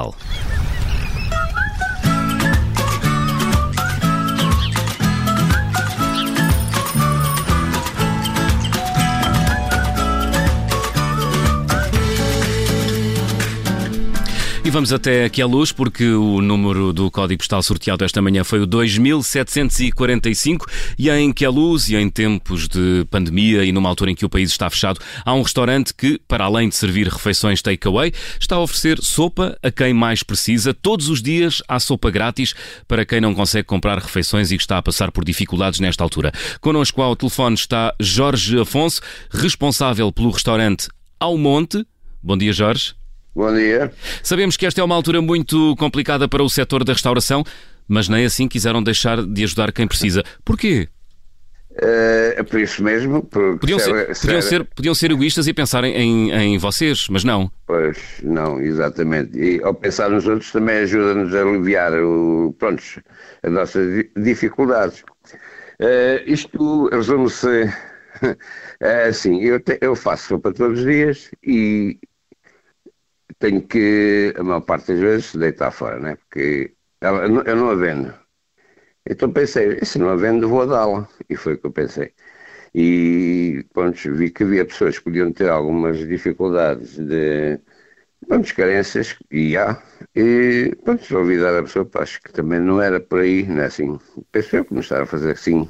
well E vamos até aqui à luz, porque o número do código postal sorteado esta manhã foi o 2745 e em que a luz e em tempos de pandemia e numa altura em que o país está fechado, há um restaurante que, para além de servir refeições takeaway, está a oferecer sopa a quem mais precisa. Todos os dias há sopa grátis para quem não consegue comprar refeições e que está a passar por dificuldades nesta altura. Connosco ao telefone está Jorge Afonso, responsável pelo restaurante Ao Monte. Bom dia, Jorge. Bom dia. Sabemos que esta é uma altura muito complicada para o setor da restauração, mas nem assim quiseram deixar de ajudar quem precisa. Porquê? É por isso mesmo. Podiam ser, ser, podiam, ser, podiam ser egoístas e pensarem em, em vocês, mas não. Pois, não, exatamente. E ao pensar nos outros também ajuda-nos a aliviar o, pronto, as nossas dificuldades. Uh, isto resume-se assim, eu, te, eu faço sopa todos os dias e tenho que, a maior parte das vezes, deitar fora, né? porque ela, eu não a vendo. Então pensei, se não a vendo, vou dá-la. E foi o que eu pensei. E pronto, vi que havia pessoas que podiam ter algumas dificuldades de pronto, carências, e há. E pronto, resolvi dar a pessoa, acho que também não era por aí, não é assim. Pensei eu começar a fazer assim.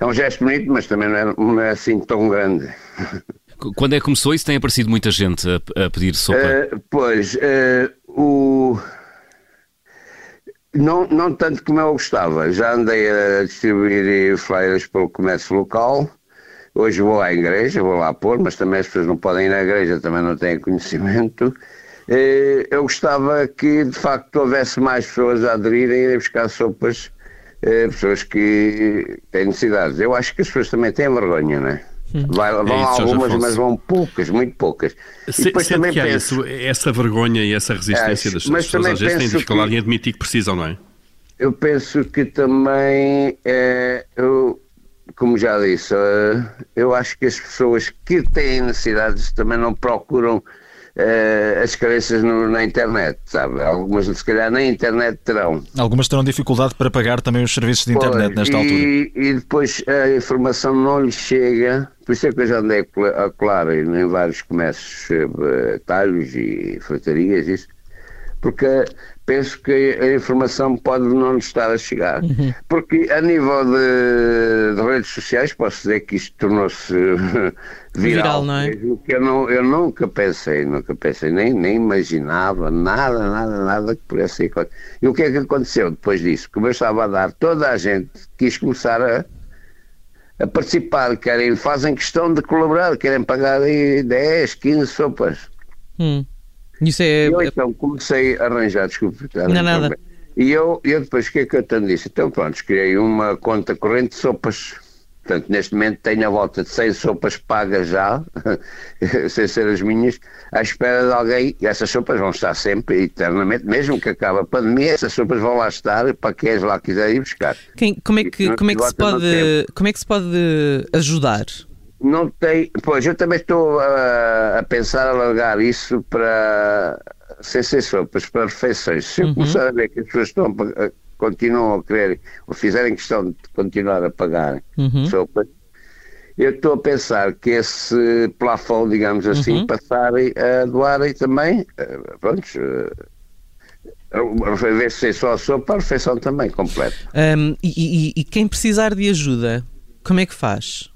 É um gesto bonito, mas também não é, não é assim tão grande. Quando é que começou isso? Tem aparecido muita gente a, a pedir sopa? Uh, pois, uh, o... Não, não tanto como eu gostava. Já andei a distribuir flyers pelo comércio local. Hoje vou à igreja, vou lá pôr, mas também as pessoas não podem ir à igreja, também não têm conhecimento. Uh, eu gostava que, de facto, houvesse mais pessoas a aderirem e a buscar sopas, pessoas que têm necessidades. Eu acho que as pessoas também têm vergonha, não é? Vai, vão é isso, algumas, mas vão poucas, muito poucas. Se, e depois também que penso, essa vergonha e essa resistência das pessoas, às vezes têm dificuldade que, em admitir que precisam, não é? Eu penso que também, é, eu, como já disse, eh, eu acho que as pessoas que têm necessidades também não procuram uh, as carências no, na internet, sabe? Algumas, se calhar, na internet terão. Algumas terão dificuldade para pagar também os serviços de internet pois, nesta e, altura. E depois a informação não lhes chega, por isso é que eu já andei a colar em vários comércios, uh, talhos e frutarias, isso, porque penso que a informação pode não estar a chegar. Uhum. Porque a nível de, de, redes sociais, posso dizer que isto tornou-se viral, viral, não é? Que eu, não, eu nunca pensei, nunca pensei, nem, nem imaginava nada, nada, nada que pudesse ser. E o que é que aconteceu depois disso? Começou a dar, toda a gente quis começar a, a participar, querem, fazem questão de colaborar, querem pagar aí 10, 15 sopas. Hum. Isso é... Eu então comecei a arranjar, desculpe. Não, nada. E eu, eu depois, o que é que eu tanto disse? Então pronto, criei uma conta corrente de sopas. Portanto, neste momento tenho a volta de 100 sopas pagas já, sem ser as minhas, à espera de alguém. E essas sopas vão estar sempre, eternamente, mesmo que acabe a pandemia, essas sopas vão lá estar para quem lá quiser ir buscar. Quem, como, é que, como, é que se pode, como é que se pode ajudar? Não tem. Pois, eu também estou a, a pensar alargar isso para sem ser sopas, para refeições. Se eu uhum. começar a ver que as pessoas estão continuam a querer, ou fizerem questão de continuar a pagar uhum. sopas, eu estou a pensar que esse plafond, digamos assim, uhum. passarem a doarem também, eh, pronto, eh, a vez de ser só a sopa, a refeição também completa. Um, e, e, e quem precisar de ajuda, como é que faz?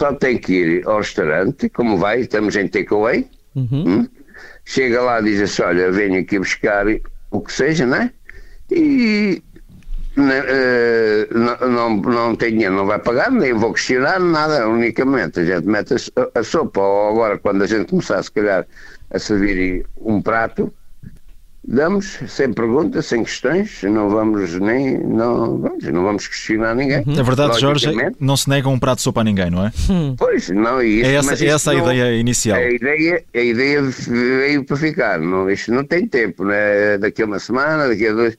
Só tem que ir ao restaurante, como vai, estamos em takeaway, uhum. hum? chega lá e diz assim, olha, venho aqui buscar o que seja, né? E uh, não, não, não tem dinheiro, não vai pagar, nem vou questionar nada, unicamente a gente mete a, a sopa, ou agora quando a gente começar se calhar a servir um prato, Damos sem perguntas, sem questões, não vamos nem não, não vamos questionar ninguém. É verdade, Jorge, não se nega um prato de sopa a ninguém, não é? Pois, não, isso, é essa, é essa a não, ideia inicial. A ideia, a ideia veio para ficar, não, isto não tem tempo, né? daqui a uma semana, daqui a dois.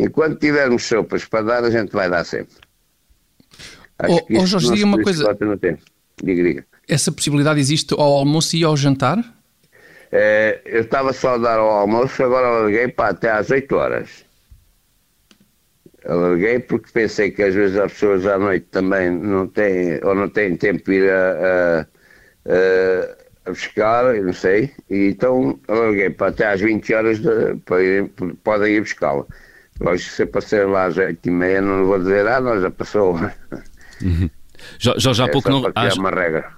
Enquanto tivermos sopas para dar, a gente vai dar sempre. Acho oh, oh Jorge, diga uma coisa. Diga, diga. Essa possibilidade existe ao almoço e ao jantar? É, eu estava só a dar ao almoço, agora larguei para até às 8 horas. Alarguei porque pensei que às vezes as pessoas à noite também não têm, ou não têm tempo de ir a, a, a, buscar, eu não sei, e então alarguei para até às 20 horas de, para ir, podem ir buscá-la. Lógico que se aparecer lá às 8 e meia não vou dizer, ah, não, já passou. Uhum. Jorge, há, é pouco não, há,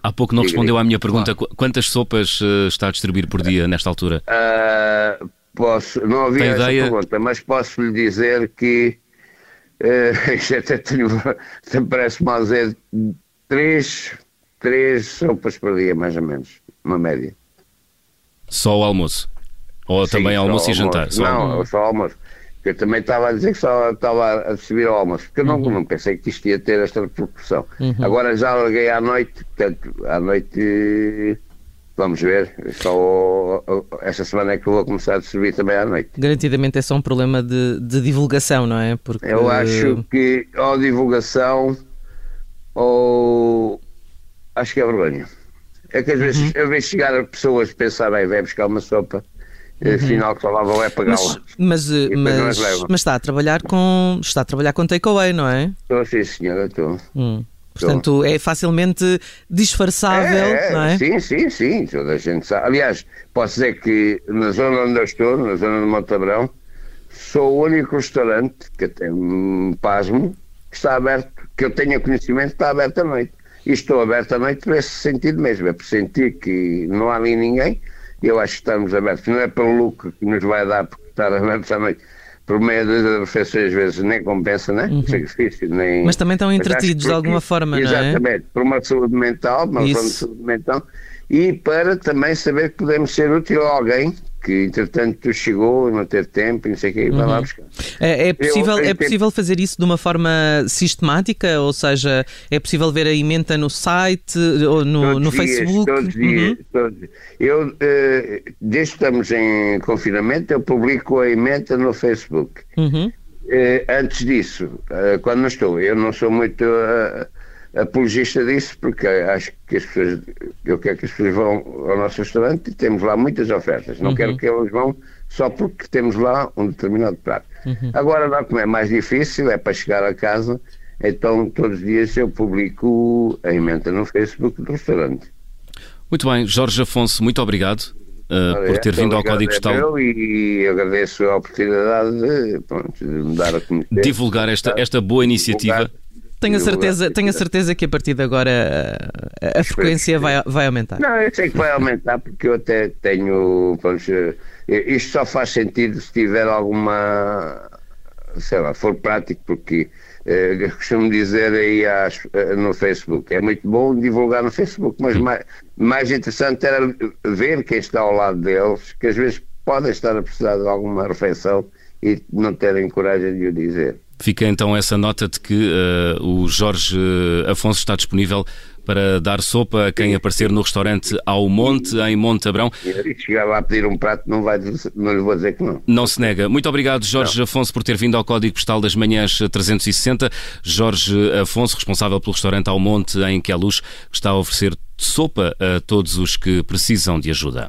há pouco não respondeu à minha pergunta. Quantas sopas uh, está a distribuir por dia nesta altura? Uh, posso, não havia Tem essa ideia? pergunta, mas posso lhe dizer que uh, isto até tenho, parece mal dizer, três, três sopas por dia, mais ou menos, uma média. Só o almoço? Ou Sim, também almoço e jantar? Só não, só almoço eu também estava a dizer que só estava a subir ao almoço, porque eu não, uhum. não pensei que isto ia ter esta repercussão. Uhum. Agora já larguei à noite, portanto, à noite vamos ver. Só esta semana é que eu vou começar a subir também à noite. Garantidamente é só um problema de, de divulgação, não é? Porque... Eu acho que ou divulgação ou acho que é vergonha. É que às vezes uhum. eu vejo chegar pessoas pensar, bem, vai buscar uma sopa Uhum. Afinal, que falavam é pagá-la. Mas, mas, mas, mas, está a trabalhar com está a trabalhar com takeaway, não é? Estou, sim, senhora, estou. Hum. Portanto, é facilmente disfarçável, é, é, não é? Sim, sim, sim, toda a gente sabe. Aliás, posso dizer que na zona onde eu estou, na zona de Montabrão, sou o único restaurante que tem um pasmo que está aberto, que eu tenha conhecimento, está aberto à noite. E estou aberto à noite por esse sentido mesmo, é por sentir que não há ali ninguém eu acho que estamos abertos. Não é pelo lucro que nos vai dar por estar abertos também. Por meio das refeições, às vezes, nem compensa, né? Uhum. Sacrifício, nem... Mas também estão entretidos de alguma forma, não é? Exatamente. Por uma saúde mental, uma de saúde mental. E para também saber que podemos ser útil a alguém que entretanto chegou, não ter tempo, não sei o que, vai uhum. lá buscar. É, é possível, eu, é possível fazer isso de uma forma sistemática? Ou seja, é possível ver a emenda no site ou no, no dias, Facebook? Todos os dias, uhum. todos. Eu, uh, desde que estamos em confinamento, eu publico a emenda no Facebook. Uhum. Uh, antes disso, uh, quando não estou, eu não sou muito apologista disso, porque acho que as pessoas, eu quero que as pessoas vão ao nosso restaurante e temos lá muitas ofertas. Não uhum. quero que elas vão só porque temos lá um determinado prato. Uhum. Agora, lá como é mais difícil, é para chegar a casa, então todos os dias eu publico a emenda no Facebook do restaurante. Muito bem, Jorge Afonso, muito obrigado. Uh, por ter vindo ao Código é Postal. E agradeço a oportunidade de, pronto, de me dar a conhecer. Divulgar esta, esta boa iniciativa. Divulgar tenho a certeza, tenho a certeza que a partir de agora a, a frequência vai, vai aumentar. Não, eu sei que vai aumentar porque eu até tenho. Pronto, isto só faz sentido se tiver alguma. sei lá, for prático, porque eh, costumo dizer aí às, eh, no Facebook. É muito bom divulgar no Facebook, mas mais, mais interessante era ver quem está ao lado deles, que às vezes podem estar a precisar de alguma refeição e não terem coragem de o dizer. Fica então essa nota de que uh, o Jorge Afonso está disponível para dar sopa a quem aparecer no restaurante Ao Monte, em Monte Abrão. E chegava a pedir um prato, não, vai, não lhe vou dizer que não. Não se nega. Muito obrigado, Jorge não. Afonso, por ter vindo ao Código Postal das Manhãs 360. Jorge Afonso, responsável pelo restaurante Ao Monte, em Queluz, que está a oferecer sopa a todos os que precisam de ajuda.